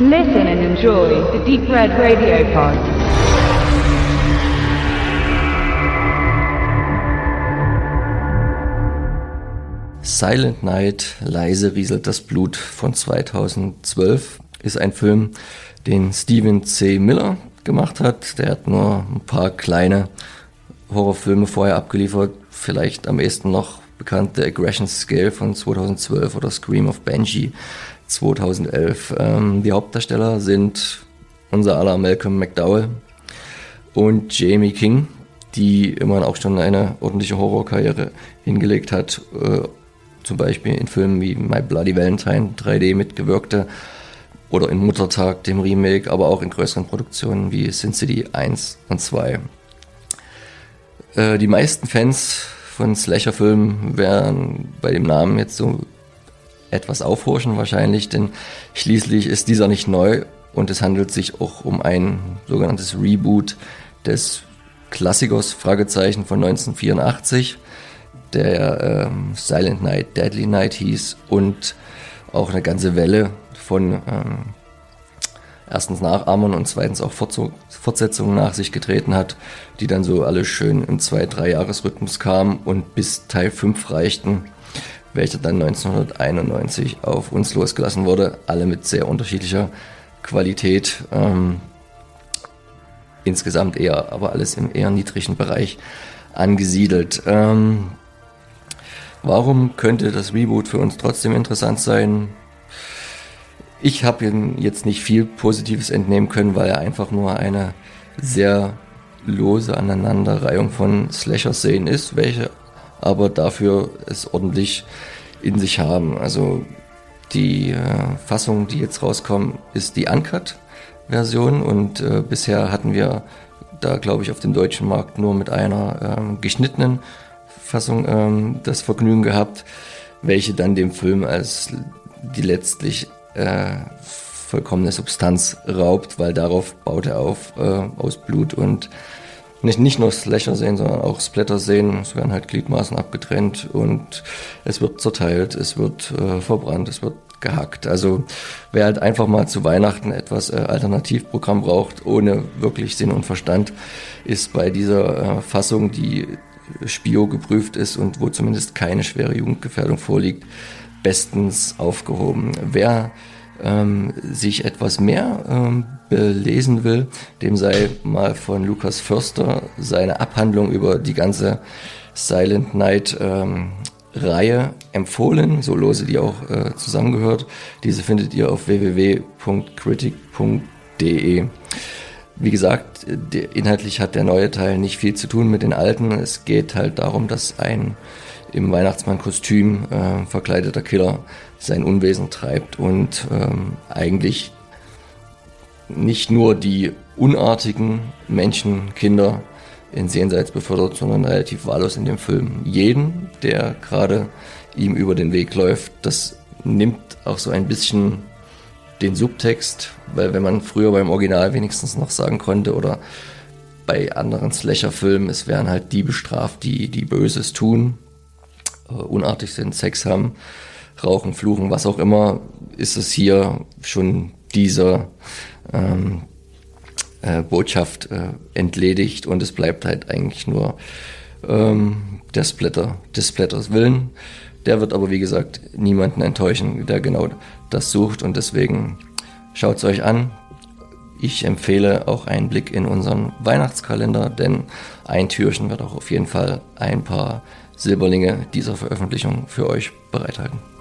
Listen and enjoy the Deep Red Radio Pod. Silent Night, leise rieselt das Blut von 2012 ist ein Film, den Steven C. Miller gemacht hat. Der hat nur ein paar kleine Horrorfilme vorher abgeliefert. Vielleicht am ehesten noch bekannt der Aggression Scale von 2012 oder Scream of Benji 2011. Ähm, die Hauptdarsteller sind unser aller Malcolm McDowell und Jamie King, die immerhin auch schon eine ordentliche Horrorkarriere hingelegt hat. Äh, zum Beispiel in Filmen wie My Bloody Valentine 3D mitgewirkte oder in Muttertag, dem Remake, aber auch in größeren Produktionen wie Sin City 1 und 2. Äh, die meisten Fans von Slasher-Filmen werden bei dem Namen jetzt so etwas aufhorchen wahrscheinlich, denn schließlich ist dieser nicht neu und es handelt sich auch um ein sogenanntes Reboot des Klassikers Fragezeichen von 1984, der ähm, Silent Night, Deadly Night hieß und auch eine ganze Welle von ähm, erstens Nachahmern und zweitens auch Fortsetzungen nach sich getreten hat, die dann so alle schön im zwei, drei Jahresrhythmus kamen und bis Teil 5 reichten, welcher dann 1991 auf uns losgelassen wurde, alle mit sehr unterschiedlicher Qualität. Ähm, insgesamt eher, aber alles im eher niedrigen Bereich angesiedelt. Ähm, warum könnte das Reboot für uns trotzdem interessant sein? Ich habe jetzt nicht viel Positives entnehmen können, weil er einfach nur eine sehr lose Aneinanderreihung von Slasher-Szenen ist, welche aber dafür es ordentlich in sich haben. Also die äh, Fassung, die jetzt rauskommt, ist die Uncut-Version und äh, bisher hatten wir da, glaube ich, auf dem deutschen Markt nur mit einer ähm, geschnittenen Fassung ähm, das Vergnügen gehabt, welche dann dem Film als die letztlich äh, vollkommene Substanz raubt, weil darauf baut er auf äh, aus Blut und nicht, nicht nur Slasher sehen, sondern auch Splatter sehen. Es werden halt Gliedmaßen abgetrennt und es wird zerteilt, es wird äh, verbrannt, es wird gehackt. Also wer halt einfach mal zu Weihnachten etwas äh, Alternativprogramm braucht, ohne wirklich Sinn und Verstand, ist bei dieser äh, Fassung, die Spio geprüft ist und wo zumindest keine schwere Jugendgefährdung vorliegt, bestens aufgehoben. Wer ähm, sich etwas mehr ähm, belesen will, dem sei mal von Lukas Förster seine Abhandlung über die ganze Silent Night ähm, Reihe empfohlen, so lose die auch äh, zusammengehört. Diese findet ihr auf www.critic.de. Wie gesagt, inhaltlich hat der neue Teil nicht viel zu tun mit den alten. Es geht halt darum, dass ein im Weihnachtsmann-Kostüm äh, verkleideter Killer sein Unwesen treibt und ähm, eigentlich nicht nur die unartigen Menschen, Kinder ins Jenseits befördert, sondern relativ wahllos in dem Film. Jeden, der gerade ihm über den Weg läuft, das nimmt auch so ein bisschen den Subtext, weil wenn man früher beim Original wenigstens noch sagen konnte oder bei anderen Slasher-Filmen, es wären halt die bestraft, die, die Böses tun, unartig sind, Sex haben, rauchen, fluchen, was auch immer, ist es hier schon dieser ähm, äh, Botschaft äh, entledigt und es bleibt halt eigentlich nur ähm, der Splatter, des Splatters Willen. Der wird aber wie gesagt niemanden enttäuschen, der genau das sucht und deswegen schaut es euch an. Ich empfehle auch einen Blick in unseren Weihnachtskalender, denn ein Türchen wird auch auf jeden Fall ein paar Silberlinge dieser Veröffentlichung für euch bereithalten.